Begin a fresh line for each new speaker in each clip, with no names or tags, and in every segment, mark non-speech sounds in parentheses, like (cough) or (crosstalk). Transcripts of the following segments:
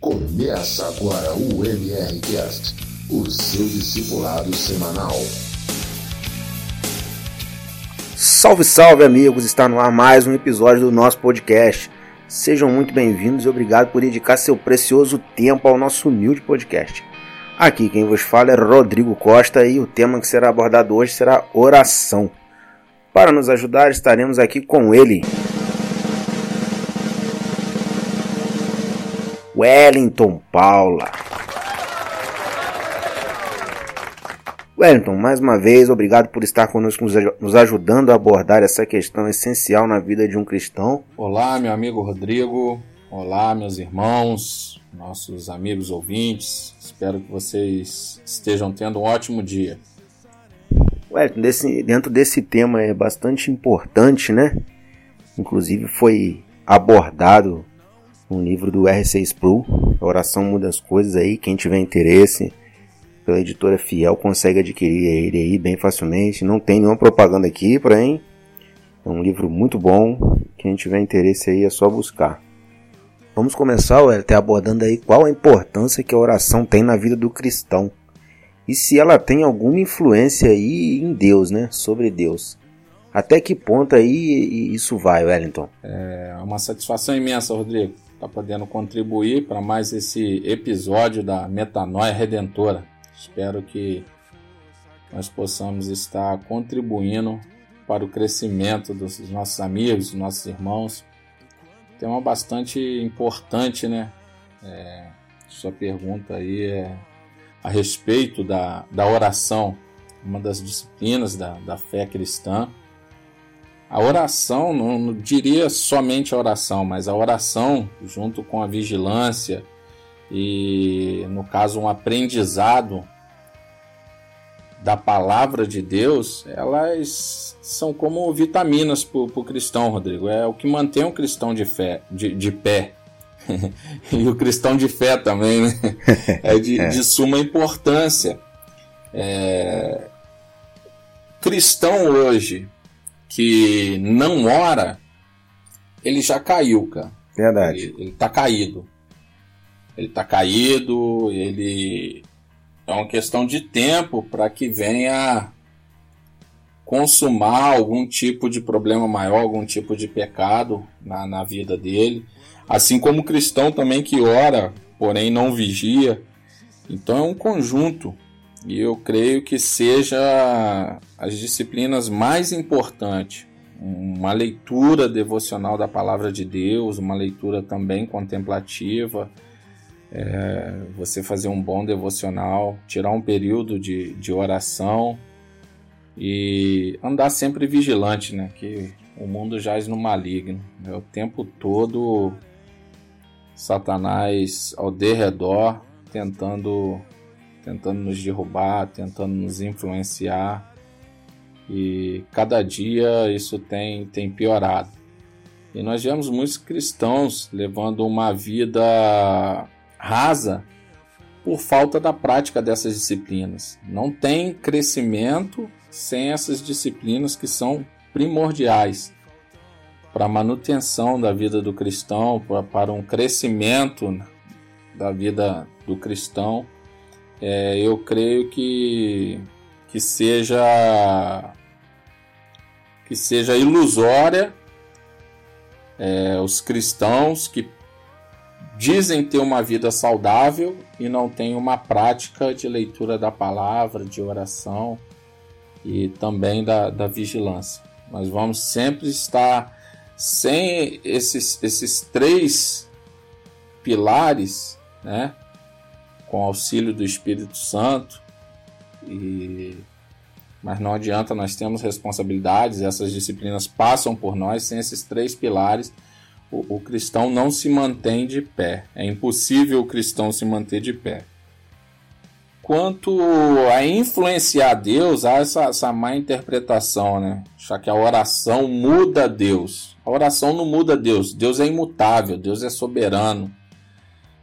Começa agora o MRCast, o seu discipulado semanal.
Salve, salve amigos! Está no ar mais um episódio do nosso podcast. Sejam muito bem-vindos e obrigado por dedicar seu precioso tempo ao nosso humilde podcast. Aqui quem vos fala é Rodrigo Costa e o tema que será abordado hoje será oração. Para nos ajudar, estaremos aqui com ele, Wellington Paula. Wellington, mais uma vez, obrigado por estar conosco, nos ajudando a abordar essa questão essencial na vida de um cristão.
Olá, meu amigo Rodrigo. Olá, meus irmãos, nossos amigos ouvintes. Espero que vocês estejam tendo um ótimo dia.
Wellington, desse, dentro desse tema é bastante importante, né? Inclusive foi abordado um livro do R6 Spru, A Oração Muda as Coisas aí, quem tiver interesse, pela editora Fiel consegue adquirir ele aí bem facilmente, não tem nenhuma propaganda aqui, porém é um livro muito bom, quem tiver interesse aí é só buscar. Vamos começar, até abordando aí qual a importância que a oração tem na vida do cristão e se ela tem alguma influência aí em Deus, né, sobre Deus. Até que ponto aí isso vai, Wellington?
É uma satisfação imensa, Rodrigo está podendo contribuir para mais esse episódio da Metanoia Redentora. Espero que nós possamos estar contribuindo para o crescimento dos nossos amigos, dos nossos irmãos. Tema bastante importante, né? É, sua pergunta aí é a respeito da, da oração, uma das disciplinas da, da fé cristã. A oração, não, não, diria somente a oração, mas a oração junto com a vigilância e, no caso, um aprendizado da palavra de Deus, elas são como vitaminas para o cristão, Rodrigo. É o que mantém o cristão de, fé, de, de pé. (laughs) e o cristão de fé também, né? (laughs) É de, é. de suma importância. É... Cristão hoje, que não ora, ele já caiu, cara.
Verdade.
Ele, ele tá caído. Ele tá caído, ele. É uma questão de tempo para que venha consumar algum tipo de problema maior, algum tipo de pecado na, na vida dele. Assim como o cristão também que ora, porém não vigia. Então é um conjunto e eu creio que seja as disciplinas mais importantes. Uma leitura devocional da palavra de Deus, uma leitura também contemplativa, é, você fazer um bom devocional, tirar um período de, de oração e andar sempre vigilante, né? Que o mundo jaz no maligno. É o tempo todo Satanás ao derredor tentando tentando nos derrubar, tentando nos influenciar. E cada dia isso tem, tem piorado. E nós vemos muitos cristãos levando uma vida rasa por falta da prática dessas disciplinas. Não tem crescimento sem essas disciplinas que são primordiais para a manutenção da vida do cristão, para um crescimento da vida do cristão é, eu creio que, que seja que seja ilusória é, os cristãos que dizem ter uma vida saudável e não têm uma prática de leitura da palavra, de oração e também da, da vigilância. Nós vamos sempre estar sem esses, esses três pilares, né? Com auxílio do Espírito Santo. E mas não adianta, nós temos responsabilidades, essas disciplinas passam por nós, sem esses três pilares, o, o, cristão não se mantém de pé. É impossível o cristão se manter de pé. Quanto a influenciar Deus, há essa, essa má interpretação, né? Já que a oração muda Deus. A oração não muda Deus. Deus é imutável, Deus é soberano.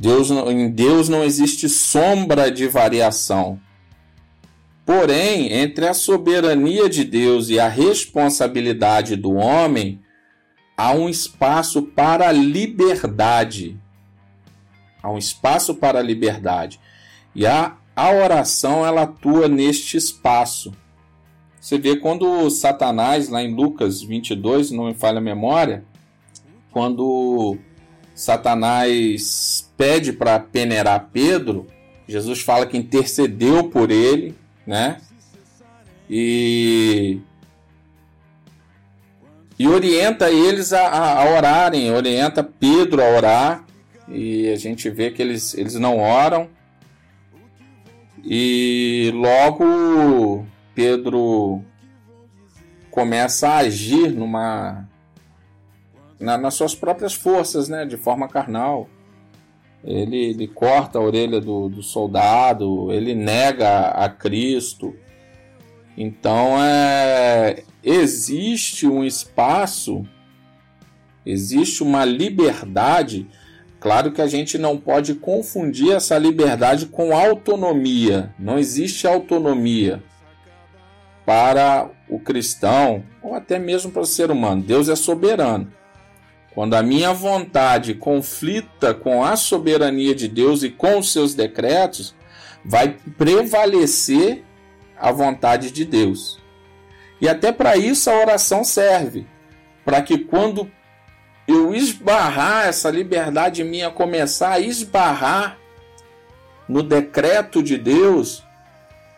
Deus, em Deus não existe sombra de variação. Porém, entre a soberania de Deus e a responsabilidade do homem, há um espaço para a liberdade. há um espaço para a liberdade. E a, a oração ela atua neste espaço. Você vê quando Satanás, lá em Lucas 22, não me falha a memória, quando Satanás pede para peneirar Pedro, Jesus fala que intercedeu por ele, né? E, e orienta eles a, a orarem, orienta Pedro a orar, e a gente vê que eles, eles não oram. E logo Pedro começa a agir numa na, nas suas próprias forças, né, de forma carnal. Ele, ele corta a orelha do, do soldado, ele nega a Cristo. Então é, existe um espaço, existe uma liberdade. Claro que a gente não pode confundir essa liberdade com autonomia. Não existe autonomia para o cristão ou até mesmo para o ser humano. Deus é soberano. Quando a minha vontade conflita com a soberania de Deus e com os seus decretos, vai prevalecer a vontade de Deus. E até para isso a oração serve, para que quando eu esbarrar essa liberdade minha começar a esbarrar no decreto de Deus,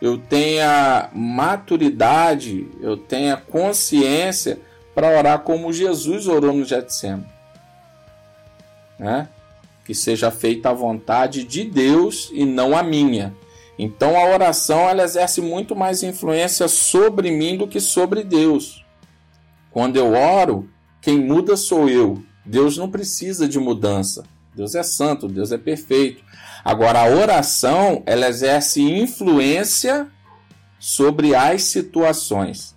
eu tenha maturidade, eu tenha consciência para orar como Jesus orou no Getsemane. Né? Que seja feita a vontade de Deus e não a minha. Então a oração ela exerce muito mais influência sobre mim do que sobre Deus. Quando eu oro, quem muda sou eu. Deus não precisa de mudança. Deus é santo, Deus é perfeito. Agora a oração, ela exerce influência sobre as situações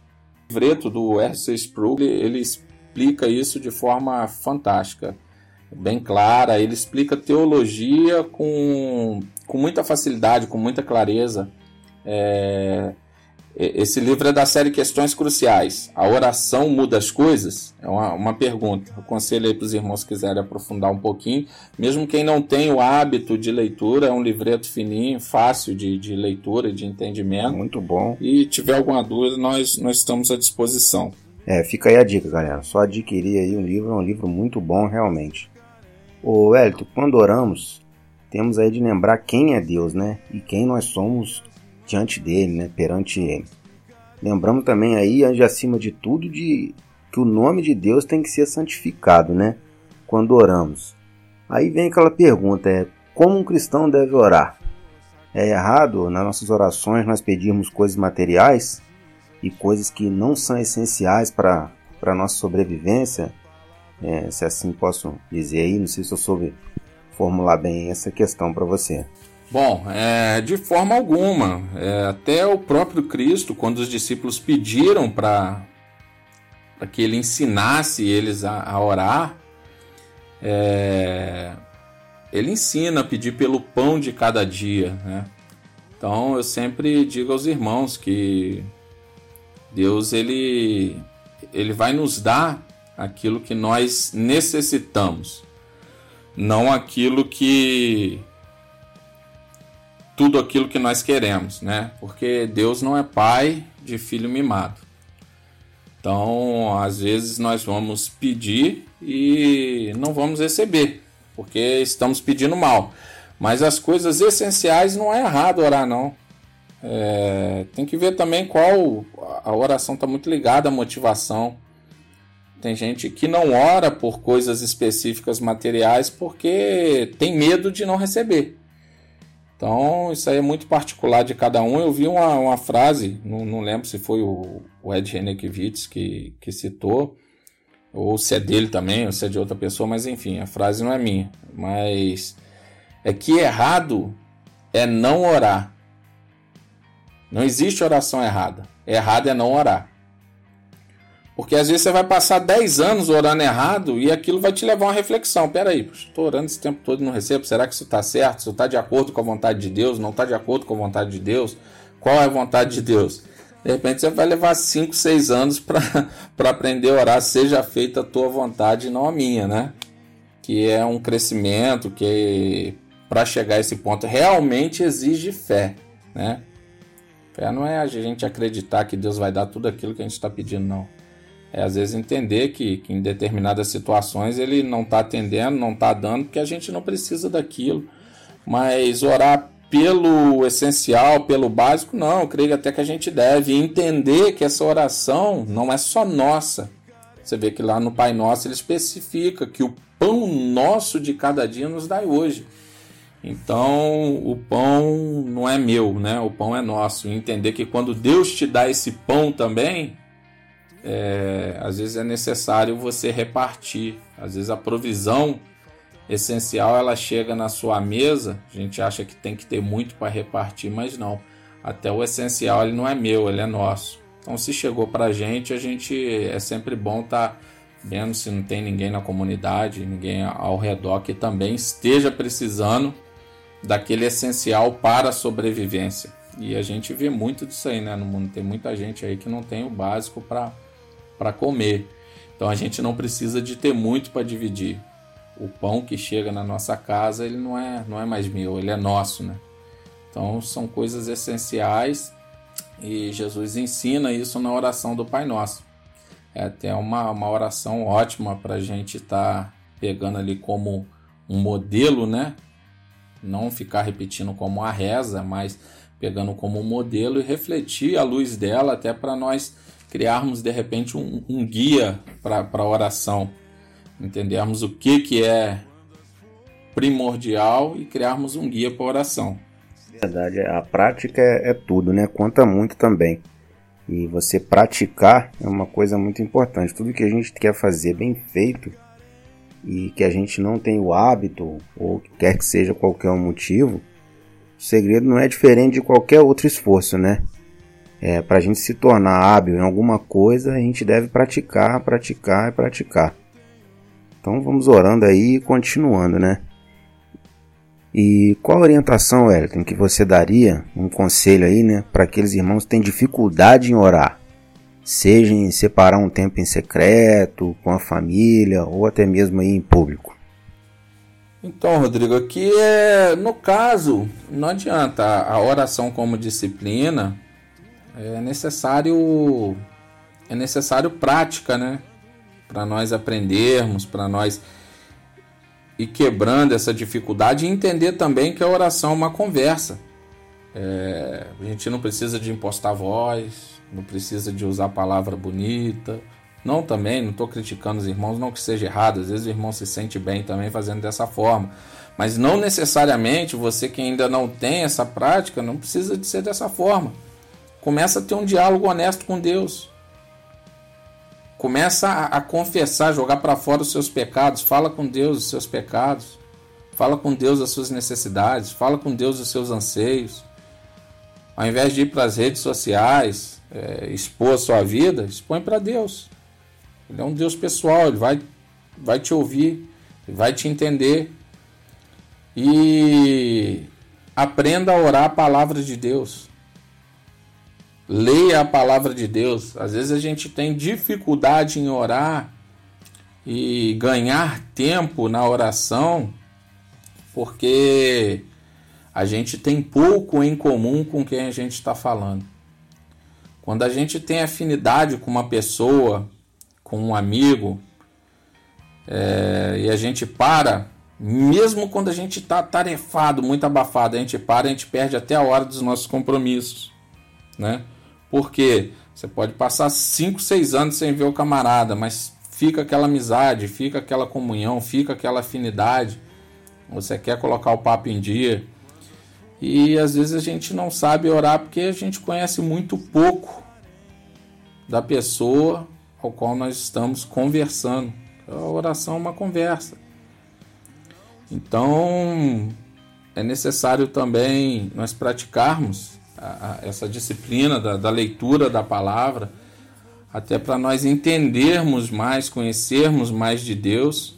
livreto do R.C. Sproul, ele explica isso de forma fantástica, bem clara. Ele explica teologia com, com muita facilidade, com muita clareza. É, esse livro é da série Questões Cruciais. A oração muda as coisas? É uma, uma pergunta. Aconselho aí para os irmãos que quiserem aprofundar um pouquinho. Mesmo quem não tem o hábito de leitura, é um livreto fininho, fácil de, de leitura, de entendimento.
Muito bom.
E tiver alguma dúvida, nós, nós estamos à disposição.
É, fica aí a dica, galera. Só adquirir aí um livro, é um livro muito bom, realmente. Ô, Hélito, quando oramos, temos aí de lembrar quem é Deus, né? E quem nós somos diante dele, né, perante ele. Lembramos também aí, acima de tudo, de que o nome de Deus tem que ser santificado, né, quando oramos. Aí vem aquela pergunta, é como um cristão deve orar? É errado nas nossas orações nós pedirmos coisas materiais e coisas que não são essenciais para a nossa sobrevivência? É, se assim posso dizer aí, não sei se eu soube formular bem essa questão para você.
Bom, é, de forma alguma. É, até o próprio Cristo, quando os discípulos pediram para que ele ensinasse eles a, a orar, é, ele ensina a pedir pelo pão de cada dia. Né? Então eu sempre digo aos irmãos que Deus ele, ele vai nos dar aquilo que nós necessitamos, não aquilo que tudo aquilo que nós queremos, né? Porque Deus não é pai de filho mimado. Então, às vezes nós vamos pedir e não vamos receber, porque estamos pedindo mal. Mas as coisas essenciais não é errado orar, não. É, tem que ver também qual a oração está muito ligada à motivação. Tem gente que não ora por coisas específicas materiais porque tem medo de não receber. Então, isso aí é muito particular de cada um. Eu vi uma, uma frase, não, não lembro se foi o, o Ed Renekiewicz que, que citou, ou se é dele também, ou se é de outra pessoa, mas enfim, a frase não é minha. Mas é que errado é não orar. Não existe oração errada. Errado é não orar. Porque às vezes você vai passar 10 anos orando errado e aquilo vai te levar a uma reflexão. Peraí, estou orando esse tempo todo e não recebo. Será que isso está certo? Isso está de acordo com a vontade de Deus? Não está de acordo com a vontade de Deus? Qual é a vontade de Deus? De repente você vai levar 5, 6 anos para (laughs) aprender a orar. Seja feita a tua vontade, não a minha, né? Que é um crescimento, que para chegar a esse ponto. Realmente exige fé, né? Fé não é a gente acreditar que Deus vai dar tudo aquilo que a gente está pedindo, não. É às vezes entender que, que em determinadas situações ele não está atendendo, não está dando, porque a gente não precisa daquilo. Mas orar pelo essencial, pelo básico, não. Eu creio até que a gente deve entender que essa oração não é só nossa. Você vê que lá no Pai Nosso ele especifica que o pão nosso de cada dia nos dá hoje. Então, o pão não é meu, né? O pão é nosso. E entender que quando Deus te dá esse pão também, é, às vezes é necessário você repartir. Às vezes a provisão essencial ela chega na sua mesa. A gente acha que tem que ter muito para repartir, mas não. Até o essencial ele não é meu, ele é nosso. Então, se chegou para a gente, a gente é sempre bom estar tá vendo se não tem ninguém na comunidade, ninguém ao redor que também esteja precisando daquele essencial para a sobrevivência. E a gente vê muito disso aí, né? No mundo tem muita gente aí que não tem o básico para comer. Então a gente não precisa de ter muito para dividir. O pão que chega na nossa casa, ele não é, não é mais meu, ele é nosso, né? Então são coisas essenciais e Jesus ensina isso na oração do Pai Nosso. É até uma, uma oração ótima para a gente estar tá pegando ali como um modelo, né? não ficar repetindo como a reza, mas pegando como modelo e refletir à luz dela, até para nós criarmos de repente um, um guia para a oração, entendermos o que, que é primordial e criarmos um guia para oração.
Verdade, a prática é, é tudo, né? Conta muito também. E você praticar é uma coisa muito importante. Tudo que a gente quer fazer bem feito e que a gente não tem o hábito, ou quer que seja qualquer um motivo, o segredo não é diferente de qualquer outro esforço, né? É, Para a gente se tornar hábil em alguma coisa, a gente deve praticar, praticar e praticar. Então vamos orando aí e continuando, né? E qual orientação, Wellington, que você daria, um conselho aí, né, para aqueles irmãos que têm dificuldade em orar? seja em separar um tempo em secreto, com a família ou até mesmo aí em público?
Então, Rodrigo, aqui é no caso, não adianta a oração como disciplina, é necessário é necessário prática, né? Para nós aprendermos, para nós ir quebrando essa dificuldade e entender também que a oração é uma conversa. É, a gente não precisa de impostar voz, não precisa de usar palavra bonita. Não também, não estou criticando os irmãos, não que seja errado, às vezes o irmão se sente bem também fazendo dessa forma. Mas não necessariamente você que ainda não tem essa prática, não precisa de ser dessa forma. Começa a ter um diálogo honesto com Deus. Começa a, a confessar, jogar para fora os seus pecados. Fala com Deus os seus pecados. Fala com Deus as suas necessidades. Fala com Deus os seus anseios. Ao invés de ir para as redes sociais, é, expor a sua vida, expõe para Deus. Ele é um Deus pessoal, ele vai, vai te ouvir, vai te entender. E aprenda a orar a palavra de Deus. Leia a palavra de Deus. Às vezes a gente tem dificuldade em orar e ganhar tempo na oração porque a gente tem pouco em comum com quem a gente está falando. Quando a gente tem afinidade com uma pessoa, com um amigo, é, e a gente para, mesmo quando a gente está tarefado, muito abafado, a gente para, a gente perde até a hora dos nossos compromissos, né? Porque você pode passar 5, 6 anos sem ver o camarada, mas fica aquela amizade, fica aquela comunhão, fica aquela afinidade. Você quer colocar o papo em dia. E às vezes a gente não sabe orar porque a gente conhece muito pouco da pessoa ao qual nós estamos conversando. A oração é uma conversa. Então, é necessário também nós praticarmos a, a, essa disciplina da, da leitura da palavra, até para nós entendermos mais, conhecermos mais de Deus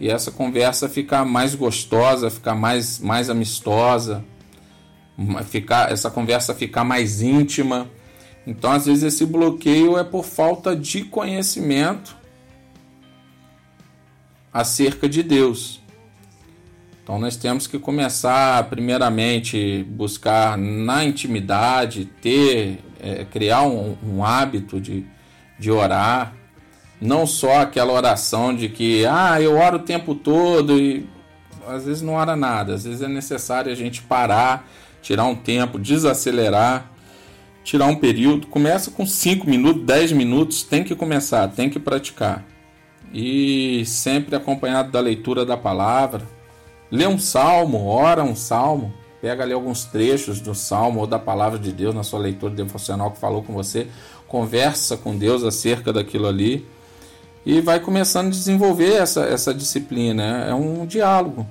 e essa conversa ficar mais gostosa, ficar mais, mais amistosa, ficar, essa conversa ficar mais íntima. Então, às vezes, esse bloqueio é por falta de conhecimento acerca de Deus. Então nós temos que começar, primeiramente, buscar na intimidade, ter, é, criar um, um, hábito de, de orar. Não só aquela oração de que, ah, eu oro o tempo todo e às vezes não ora nada. Às vezes é necessário a gente parar, tirar um tempo, desacelerar, tirar um período. Começa com 5 minutos, 10 minutos, tem que começar, tem que praticar. E sempre acompanhado da leitura da palavra Lê um salmo, ora um salmo, pega ali alguns trechos do salmo ou da palavra de Deus na sua leitura devocional que falou com você, conversa com Deus acerca daquilo ali e vai começando a desenvolver essa, essa disciplina. É um diálogo.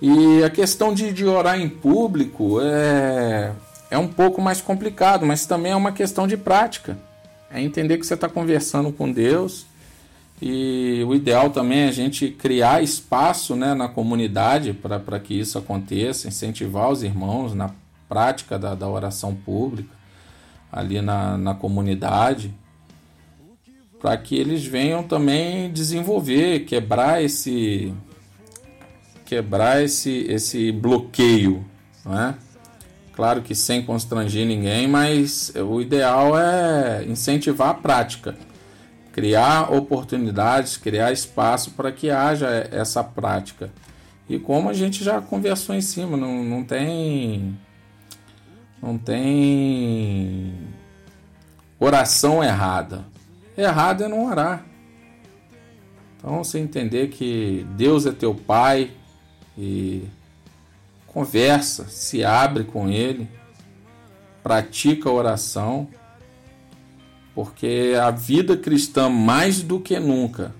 E a questão de, de orar em público é, é um pouco mais complicado, mas também é uma questão de prática. É entender que você está conversando com Deus e o ideal também é a gente criar espaço né, na comunidade para que isso aconteça, incentivar os irmãos na prática da, da oração pública, ali na, na comunidade, para que eles venham também desenvolver, quebrar esse quebrar esse, esse bloqueio, né? Claro que sem constranger ninguém, mas o ideal é incentivar a prática criar oportunidades, criar espaço para que haja essa prática. E como a gente já conversou em cima, não, não tem não tem oração errada. Errado é não orar. Então você entender que Deus é teu pai e conversa, se abre com ele, pratica a oração porque a vida cristã, mais do que nunca,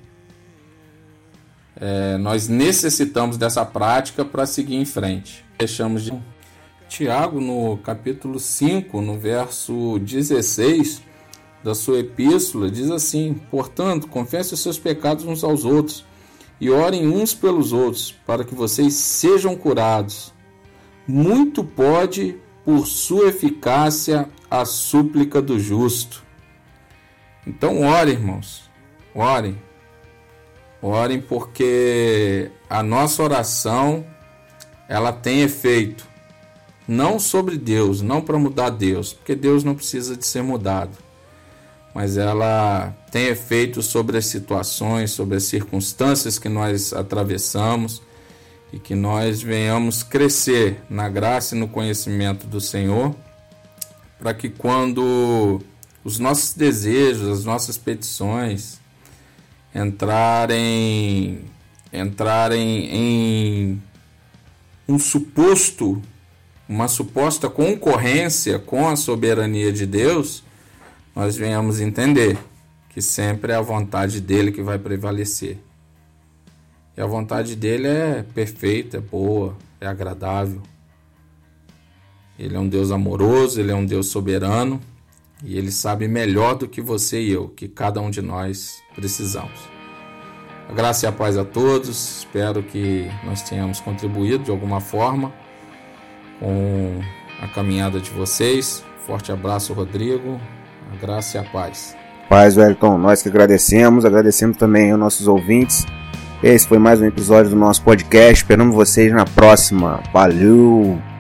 é, nós necessitamos dessa prática para seguir em frente. Deixamos de. Tiago, no capítulo 5, no verso 16 da sua epístola, diz assim: Portanto, confesse os seus pecados uns aos outros e orem uns pelos outros, para que vocês sejam curados. Muito pode, por sua eficácia, a súplica do justo. Então, orem, irmãos. Orem. Orem porque a nossa oração ela tem efeito não sobre Deus, não para mudar Deus, porque Deus não precisa de ser mudado. Mas ela tem efeito sobre as situações, sobre as circunstâncias que nós atravessamos e que nós venhamos crescer na graça e no conhecimento do Senhor, para que quando os nossos desejos, as nossas petições entrarem entrarem em um suposto uma suposta concorrência com a soberania de Deus, nós venhamos entender que sempre é a vontade dele que vai prevalecer. E a vontade dele é perfeita, é boa, é agradável. Ele é um Deus amoroso, ele é um Deus soberano. E Ele sabe melhor do que você e eu, que cada um de nós precisamos. A graça e a paz a todos. Espero que nós tenhamos contribuído de alguma forma com a caminhada de vocês. Forte abraço, Rodrigo. A graça e a paz.
Paz, Wellington. Nós que agradecemos. Agradecemos também aos nossos ouvintes. Esse foi mais um episódio do nosso podcast. Esperamos vocês na próxima. Valeu!